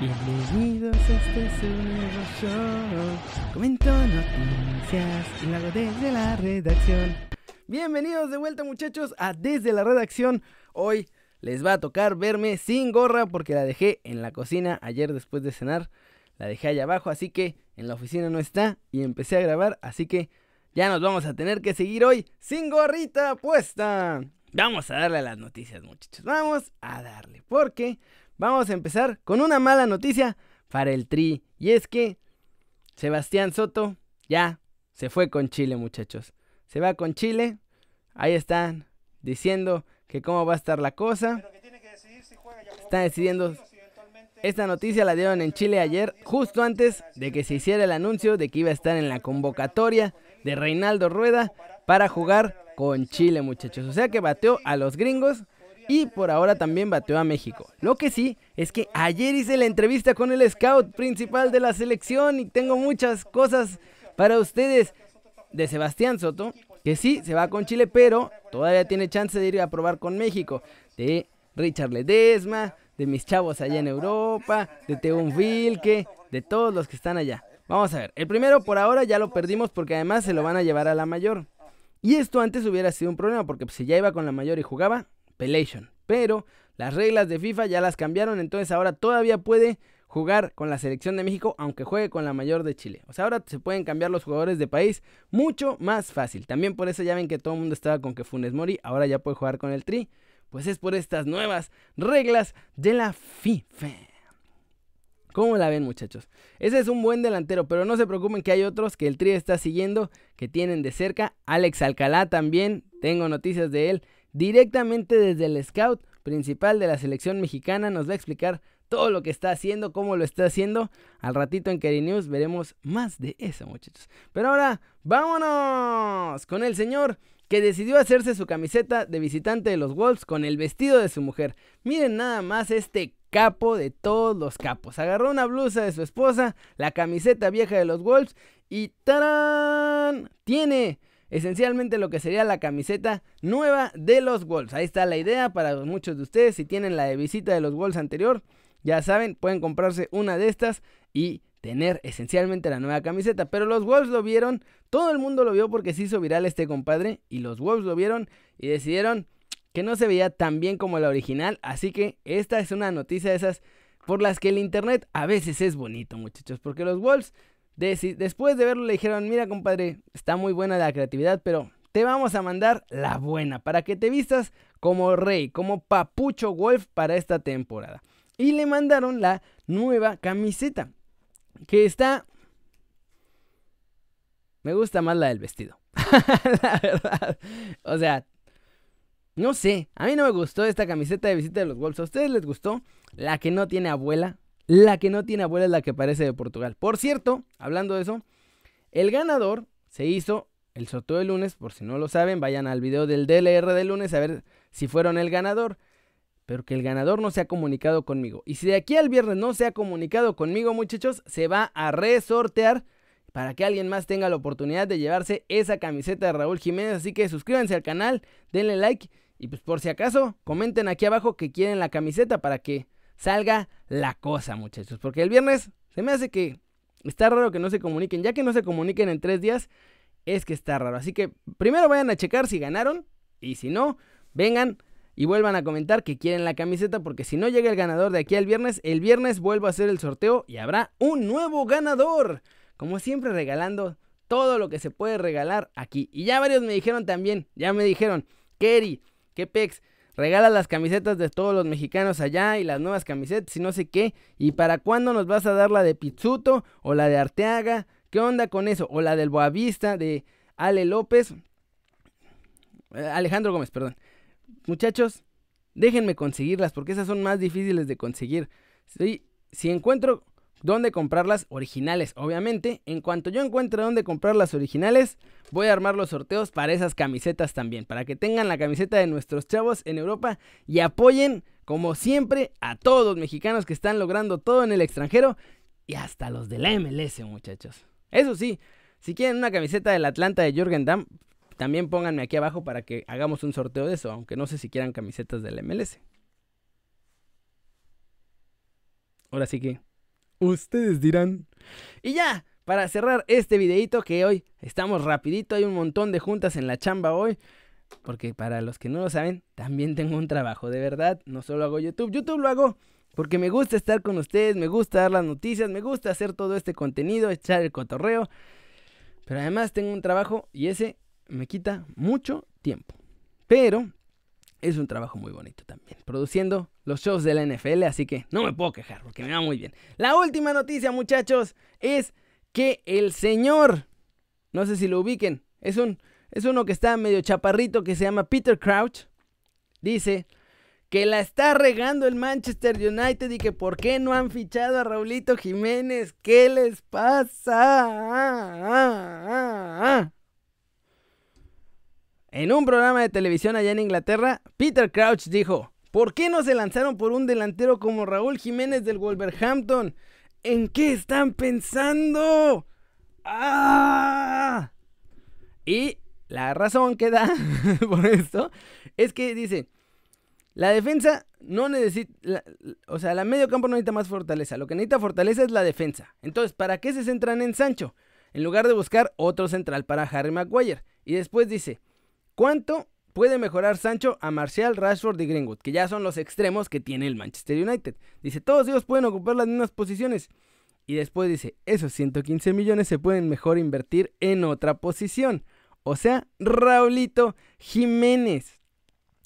Bienvenidos a este su nuevo show. Comento noticias y hago desde la redacción. Bienvenidos de vuelta muchachos a Desde la redacción. Hoy les va a tocar verme sin gorra porque la dejé en la cocina ayer después de cenar. La dejé allá abajo, así que en la oficina no está y empecé a grabar, así que ya nos vamos a tener que seguir hoy sin gorrita puesta. Vamos a darle a las noticias muchachos, vamos a darle, porque vamos a empezar con una mala noticia para el Tri. Y es que Sebastián Soto ya se fue con Chile, muchachos. Se va con Chile. Ahí están diciendo que cómo va a estar la cosa. Está decidiendo. Esta noticia la dieron en Chile ayer, justo antes de que se hiciera el anuncio de que iba a estar en la convocatoria de Reinaldo Rueda para jugar con Chile, muchachos. O sea que bateó a los gringos y por ahora también bateó a México. Lo que sí es que ayer hice la entrevista con el scout principal de la selección y tengo muchas cosas para ustedes de Sebastián Soto, que sí se va con Chile, pero todavía tiene chance de ir a probar con México. De Richard Ledesma, de mis chavos allá en Europa, de Teun Vilke, de todos los que están allá. Vamos a ver, el primero por ahora ya lo perdimos porque además se lo van a llevar a la mayor. Y esto antes hubiera sido un problema porque si ya iba con la mayor y jugaba, Pelation. Pero las reglas de FIFA ya las cambiaron, entonces ahora todavía puede jugar con la selección de México aunque juegue con la mayor de Chile. O sea, ahora se pueden cambiar los jugadores de país mucho más fácil. También por eso ya ven que todo el mundo estaba con que Funes Mori ahora ya puede jugar con el Tri. Pues es por estas nuevas reglas de la FIFA. ¿Cómo la ven muchachos? Ese es un buen delantero, pero no se preocupen que hay otros que el Tri está siguiendo, que tienen de cerca. Alex Alcalá también, tengo noticias de él directamente desde el scout principal de la selección mexicana. Nos va a explicar todo lo que está haciendo, cómo lo está haciendo. Al ratito en Keri News veremos más de eso, muchachos. Pero ahora, vámonos con el señor que decidió hacerse su camiseta de visitante de los Wolves con el vestido de su mujer. Miren nada más este capo de todos los capos. Agarró una blusa de su esposa, la camiseta vieja de los Wolves y ¡tarán! Tiene esencialmente lo que sería la camiseta nueva de los Wolves. Ahí está la idea para muchos de ustedes. Si tienen la de visita de los Wolves anterior, ya saben, pueden comprarse una de estas y tener esencialmente la nueva camiseta. Pero los Wolves lo vieron, todo el mundo lo vio porque se hizo viral este compadre. Y los Wolves lo vieron y decidieron que no se veía tan bien como la original. Así que esta es una noticia de esas por las que el internet a veces es bonito, muchachos. Porque los Wolves después de verlo le dijeron, mira compadre, está muy buena la creatividad, pero te vamos a mandar la buena para que te vistas como rey, como papucho Wolf para esta temporada. Y le mandaron la nueva camiseta, que está... Me gusta más la del vestido. la verdad. O sea, no sé, a mí no me gustó esta camiseta de visita de los Wolves. ¿A ustedes les gustó? La que no tiene abuela. La que no tiene abuela es la que parece de Portugal. Por cierto, hablando de eso, el ganador se hizo el sorteo de lunes. Por si no lo saben, vayan al video del DLR de lunes a ver si fueron el ganador. Pero que el ganador no se ha comunicado conmigo. Y si de aquí al viernes no se ha comunicado conmigo, muchachos, se va a resortear para que alguien más tenga la oportunidad de llevarse esa camiseta de Raúl Jiménez. Así que suscríbanse al canal, denle like y pues por si acaso comenten aquí abajo que quieren la camiseta para que salga la cosa, muchachos. Porque el viernes se me hace que está raro que no se comuniquen. Ya que no se comuniquen en tres días, es que está raro. Así que primero vayan a checar si ganaron. Y si no, vengan y vuelvan a comentar que quieren la camiseta. Porque si no llega el ganador de aquí al viernes, el viernes vuelvo a hacer el sorteo y habrá un nuevo ganador. Como siempre, regalando todo lo que se puede regalar aquí. Y ya varios me dijeron también, ya me dijeron, Kerry, qué pex regala las camisetas de todos los mexicanos allá y las nuevas camisetas y no sé qué. ¿Y para cuándo nos vas a dar la de Pizzuto o la de Arteaga? ¿Qué onda con eso? O la del Boavista de Ale López. Eh, Alejandro Gómez, perdón. Muchachos, déjenme conseguirlas porque esas son más difíciles de conseguir. Si, si encuentro dónde comprarlas originales, obviamente. En cuanto yo encuentre dónde comprar las originales, voy a armar los sorteos para esas camisetas también, para que tengan la camiseta de nuestros chavos en Europa y apoyen, como siempre, a todos los mexicanos que están logrando todo en el extranjero y hasta los de la MLS, muchachos. Eso sí, si quieren una camiseta del Atlanta de Jürgen Damm, también pónganme aquí abajo para que hagamos un sorteo de eso, aunque no sé si quieran camisetas del MLS. Ahora sí que Ustedes dirán. Y ya, para cerrar este videito que hoy estamos rapidito, hay un montón de juntas en la chamba hoy. Porque para los que no lo saben, también tengo un trabajo, de verdad, no solo hago YouTube, YouTube lo hago porque me gusta estar con ustedes, me gusta dar las noticias, me gusta hacer todo este contenido, echar el cotorreo. Pero además tengo un trabajo y ese me quita mucho tiempo. Pero es un trabajo muy bonito también, produciendo los shows de la NFL, así que no me puedo quejar porque me va muy bien. La última noticia, muchachos, es que el señor, no sé si lo ubiquen, es un es uno que está medio chaparrito que se llama Peter Crouch. Dice que la está regando el Manchester United y que por qué no han fichado a Raulito Jiménez. ¿Qué les pasa? En un programa de televisión allá en Inglaterra, Peter Crouch dijo, ¿por qué no se lanzaron por un delantero como Raúl Jiménez del Wolverhampton? ¿En qué están pensando? ¡Ah! Y la razón que da por esto es que dice, la defensa no necesita, o sea, la medio campo no necesita más fortaleza, lo que necesita fortaleza es la defensa. Entonces, ¿para qué se centran en Sancho? En lugar de buscar otro central para Harry Maguire. Y después dice, ¿cuánto puede mejorar Sancho a Marcial, Rashford y Greenwood? Que ya son los extremos que tiene el Manchester United. Dice, todos ellos pueden ocupar las mismas posiciones. Y después dice, esos 115 millones se pueden mejor invertir en otra posición o sea, Raulito Jiménez.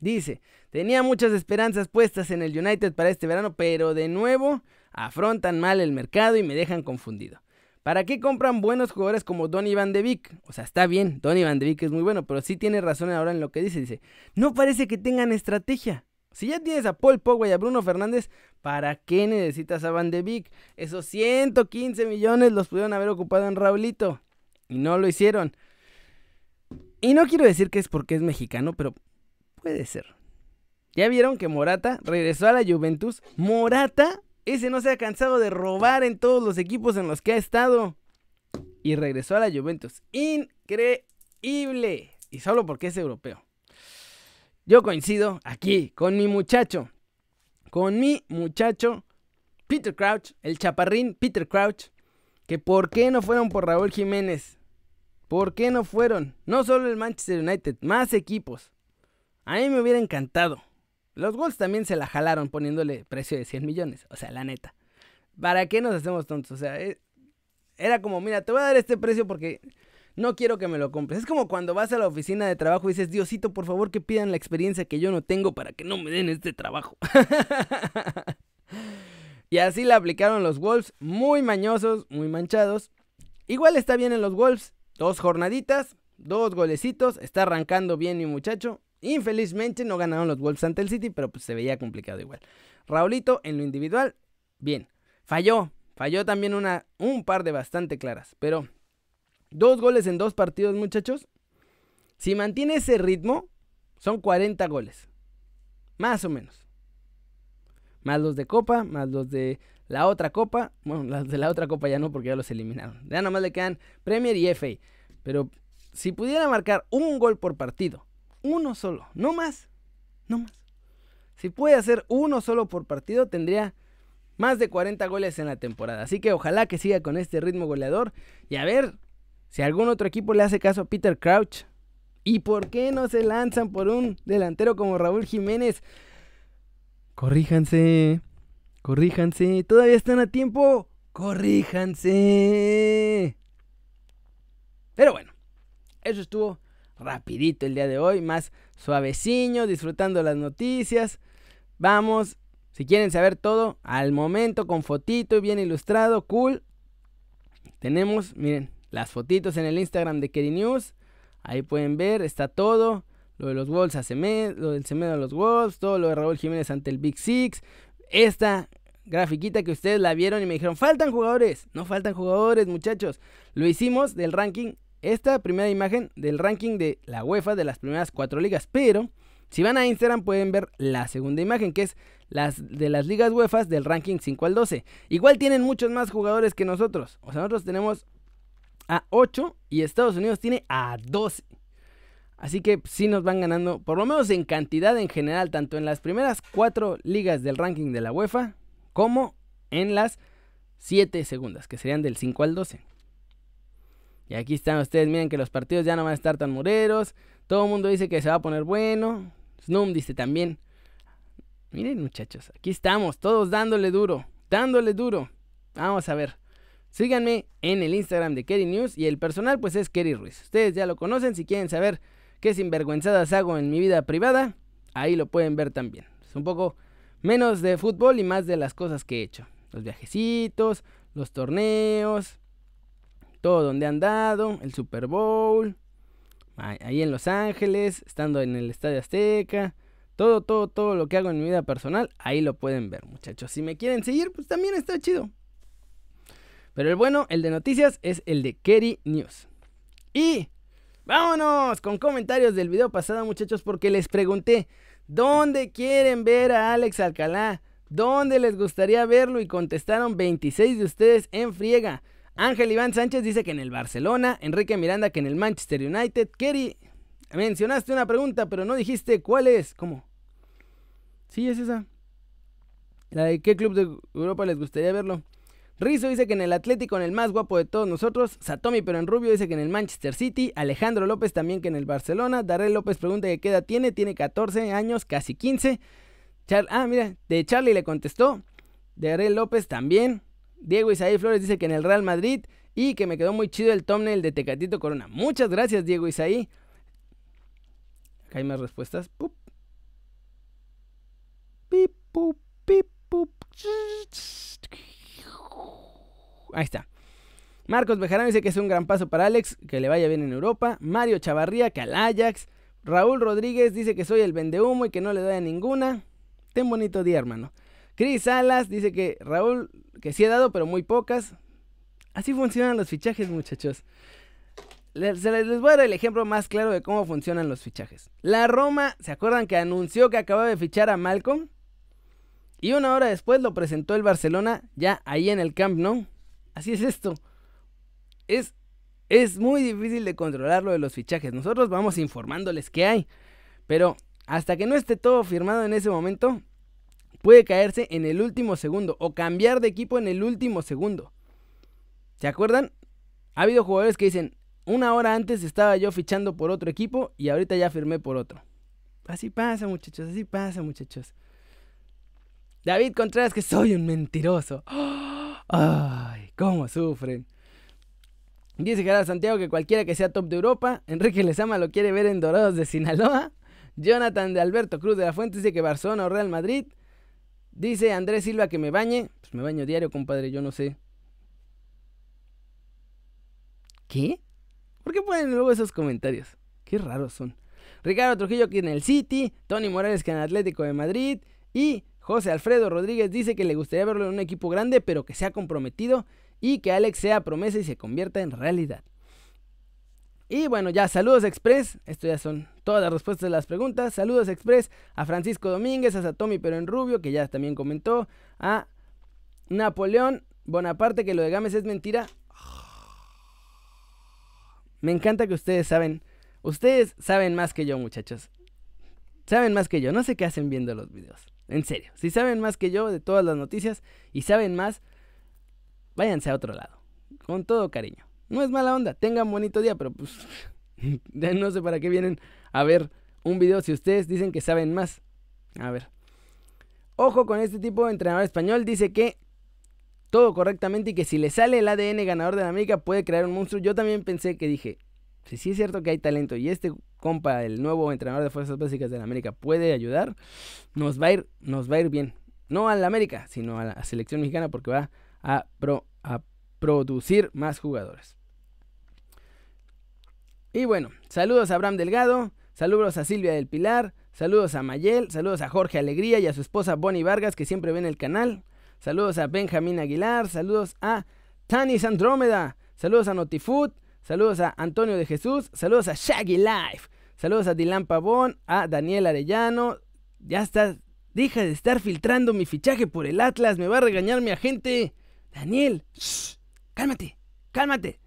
Dice, tenía muchas esperanzas puestas en el United para este verano, pero de nuevo afrontan mal el mercado y me dejan confundido. ¿Para qué compran buenos jugadores como Donny Van de Beek? O sea, está bien, Donny Van de Beek es muy bueno, pero sí tiene razón ahora en lo que dice. Dice, no parece que tengan estrategia. Si ya tienes a Paul Pogba y a Bruno Fernández, ¿para qué necesitas a Van de Beek? Esos 115 millones los pudieron haber ocupado en Raulito. Y no lo hicieron. Y no quiero decir que es porque es mexicano, pero puede ser. ¿Ya vieron que Morata regresó a la Juventus? Morata, ese no se ha cansado de robar en todos los equipos en los que ha estado. Y regresó a la Juventus. Increíble. Y solo porque es europeo. Yo coincido aquí con mi muchacho. Con mi muchacho Peter Crouch, el chaparrín Peter Crouch. Que por qué no fueron por Raúl Jiménez. ¿Por qué no fueron? No solo el Manchester United, más equipos. A mí me hubiera encantado. Los Wolves también se la jalaron poniéndole precio de 100 millones. O sea, la neta. ¿Para qué nos hacemos tontos? O sea, eh, era como, mira, te voy a dar este precio porque no quiero que me lo compres. Es como cuando vas a la oficina de trabajo y dices, Diosito, por favor que pidan la experiencia que yo no tengo para que no me den este trabajo. y así la aplicaron los Wolves, muy mañosos, muy manchados. Igual está bien en los Wolves, Dos jornaditas, dos golecitos, está arrancando bien mi muchacho. Infelizmente no ganaron los Wolves ante el City, pero pues se veía complicado igual. Raulito en lo individual, bien. Falló, falló también una, un par de bastante claras, pero dos goles en dos partidos, muchachos. Si mantiene ese ritmo, son 40 goles. Más o menos. Más los de Copa, más los de la otra copa, bueno, las de la otra copa ya no porque ya los eliminaron. Ya nada más le quedan Premier y FA. Pero si pudiera marcar un gol por partido, uno solo, no más, no más. Si puede hacer uno solo por partido, tendría más de 40 goles en la temporada. Así que ojalá que siga con este ritmo goleador. Y a ver si algún otro equipo le hace caso a Peter Crouch. ¿Y por qué no se lanzan por un delantero como Raúl Jiménez? Corríjanse. Corríjanse, todavía están a tiempo. Corríjanse. Pero bueno, eso estuvo rapidito el día de hoy, más suaveciño, disfrutando las noticias. Vamos, si quieren saber todo, al momento con fotito y bien ilustrado, cool. Tenemos, miren, las fotitos en el Instagram de Kerry News. Ahí pueden ver, está todo. Lo de los Wolves a Semedo, lo del Semedo a los Wolves, todo lo de Raúl Jiménez ante el Big Six, esta grafiquita que ustedes la vieron y me dijeron, faltan jugadores. No faltan jugadores, muchachos. Lo hicimos del ranking, esta primera imagen del ranking de la UEFA de las primeras cuatro ligas. Pero si van a Instagram pueden ver la segunda imagen, que es las de las ligas UEFA del ranking 5 al 12. Igual tienen muchos más jugadores que nosotros. O sea, nosotros tenemos a 8 y Estados Unidos tiene a 12. Así que sí nos van ganando, por lo menos en cantidad en general, tanto en las primeras cuatro ligas del ranking de la UEFA, como en las 7 segundas, que serían del 5 al 12. Y aquí están ustedes, miren que los partidos ya no van a estar tan mureros. Todo el mundo dice que se va a poner bueno. Snoom dice también. Miren muchachos, aquí estamos, todos dándole duro, dándole duro. Vamos a ver. Síganme en el Instagram de Kerry News y el personal pues es Kerry Ruiz. Ustedes ya lo conocen, si quieren saber qué sinvergüenzadas hago en mi vida privada, ahí lo pueden ver también. Es un poco menos de fútbol y más de las cosas que he hecho. Los viajecitos, los torneos, todo donde han dado, el Super Bowl, ahí en Los Ángeles, estando en el Estadio Azteca, todo, todo, todo lo que hago en mi vida personal, ahí lo pueden ver, muchachos. Si me quieren seguir, pues también está chido. Pero el bueno, el de noticias, es el de Kerry News. Y vámonos con comentarios del video pasado, muchachos, porque les pregunté, ¿dónde quieren ver a Alex Alcalá? ¿Dónde les gustaría verlo? Y contestaron 26 de ustedes en friega. Ángel Iván Sánchez dice que en el Barcelona, Enrique Miranda que en el Manchester United. Kerry, mencionaste una pregunta, pero no dijiste cuál es. ¿Cómo? Sí, es esa. La de qué club de Europa les gustaría verlo. Rizo dice que en el Atlético, en el más guapo de todos nosotros. Satomi, pero en rubio, dice que en el Manchester City. Alejandro López también que en el Barcelona. Darrell López pregunta qué edad tiene. Tiene 14 años, casi 15. ah, mira, de Charlie le contestó. Darrell López también. Diego Isaí Flores dice que en el Real Madrid. Y que me quedó muy chido el thumbnail de Tecatito Corona. Muchas gracias, Diego Isaí. hay más respuestas. Pup. Pip, pup, pip, pup. Ahí está. Marcos Bejarano dice que es un gran paso para Alex, que le vaya bien en Europa. Mario Chavarría, que al Ajax. Raúl Rodríguez dice que soy el vendehumo y que no le doy a ninguna. Ten bonito día, hermano. Cris Salas dice que Raúl, que sí ha dado, pero muy pocas. Así funcionan los fichajes, muchachos. Les, les, voy a dar el ejemplo más claro de cómo funcionan los fichajes. La Roma, ¿se acuerdan que anunció que acababa de fichar a Malcolm? Y una hora después lo presentó el Barcelona ya ahí en el Camp Nou. Así es esto. Es, es muy difícil de controlar lo de los fichajes. Nosotros vamos informándoles qué hay. Pero hasta que no esté todo firmado en ese momento, puede caerse en el último segundo o cambiar de equipo en el último segundo. ¿Se acuerdan? Ha habido jugadores que dicen, una hora antes estaba yo fichando por otro equipo y ahorita ya firmé por otro. Así pasa, muchachos, así pasa, muchachos. David Contreras, que soy un mentiroso. Ay, cómo sufren. Dice Gerardo Santiago que cualquiera que sea top de Europa, Enrique Lezama lo quiere ver en Dorados de Sinaloa. Jonathan de Alberto Cruz de la Fuente dice que Barcelona o Real Madrid. Dice Andrés Silva que me bañe. Pues me baño diario, compadre, yo no sé. ¿Qué? ¿Por qué ponen luego esos comentarios? Qué raros son. Ricardo Trujillo que en el City, Tony Morales que en Atlético de Madrid y José Alfredo Rodríguez dice que le gustaría verlo en un equipo grande, pero que sea comprometido y que Alex sea promesa y se convierta en realidad. Y bueno, ya saludos express. Esto ya son todas las respuestas de las preguntas. Saludos express a Francisco Domínguez, a Satomi pero en rubio, que ya también comentó. A Napoleón Bonaparte, que lo de Gámez es mentira. Me encanta que ustedes saben. Ustedes saben más que yo, muchachos. Saben más que yo. No sé qué hacen viendo los videos. En serio, si saben más que yo de todas las noticias y saben más, váyanse a otro lado. Con todo cariño. No es mala onda, tengan bonito día, pero pues no sé para qué vienen a ver un video si ustedes dicen que saben más. A ver. Ojo con este tipo de entrenador español, dice que todo correctamente y que si le sale el ADN ganador de la América puede crear un monstruo. Yo también pensé que dije, si sí es cierto que hay talento y este compa, el nuevo entrenador de fuerzas básicas de la América, puede ayudar, nos va a ir, nos va a ir bien. No a la América, sino a la selección mexicana porque va a, a producir más jugadores. Y bueno, saludos a Abraham Delgado, saludos a Silvia del Pilar, saludos a Mayel, saludos a Jorge Alegría y a su esposa Bonnie Vargas que siempre ven el canal, saludos a Benjamín Aguilar, saludos a Tanis Andrómeda, saludos a Notifood, Saludos a Antonio de Jesús. Saludos a Shaggy Life. Saludos a Dylan Pavón. A Daniel Arellano. Ya está. Deja de estar filtrando mi fichaje por el Atlas. Me va a regañar mi agente. Daniel. cálmate. Cálmate.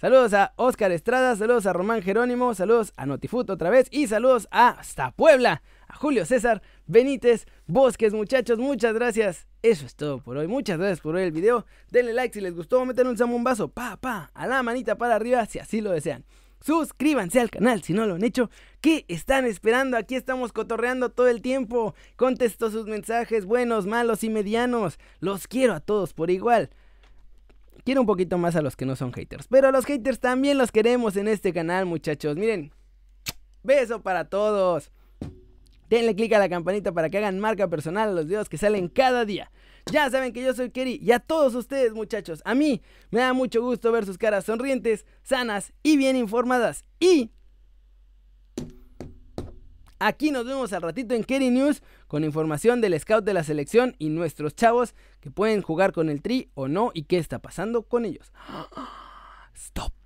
Saludos a Oscar Estrada, saludos a Román Jerónimo, saludos a Notifut otra vez y saludos a hasta Puebla, a Julio César Benítez Bosques, muchachos, muchas gracias. Eso es todo por hoy. Muchas gracias por ver el video. Denle like si les gustó, meten un zambombazo, pa, pa, a la manita para arriba si así lo desean. Suscríbanse al canal si no lo han hecho. ¿Qué están esperando? Aquí estamos cotorreando todo el tiempo. Contesto sus mensajes buenos, malos y medianos. Los quiero a todos por igual. Quiero un poquito más a los que no son haters. Pero a los haters también los queremos en este canal, muchachos. Miren. Beso para todos. Denle click a la campanita para que hagan marca personal a los videos que salen cada día. Ya saben que yo soy Kerry y a todos ustedes muchachos, a mí me da mucho gusto ver sus caras sonrientes, sanas y bien informadas. Y aquí nos vemos al ratito en Kerry News con información del scout de la selección y nuestros chavos que pueden jugar con el tri o no y qué está pasando con ellos. Stop.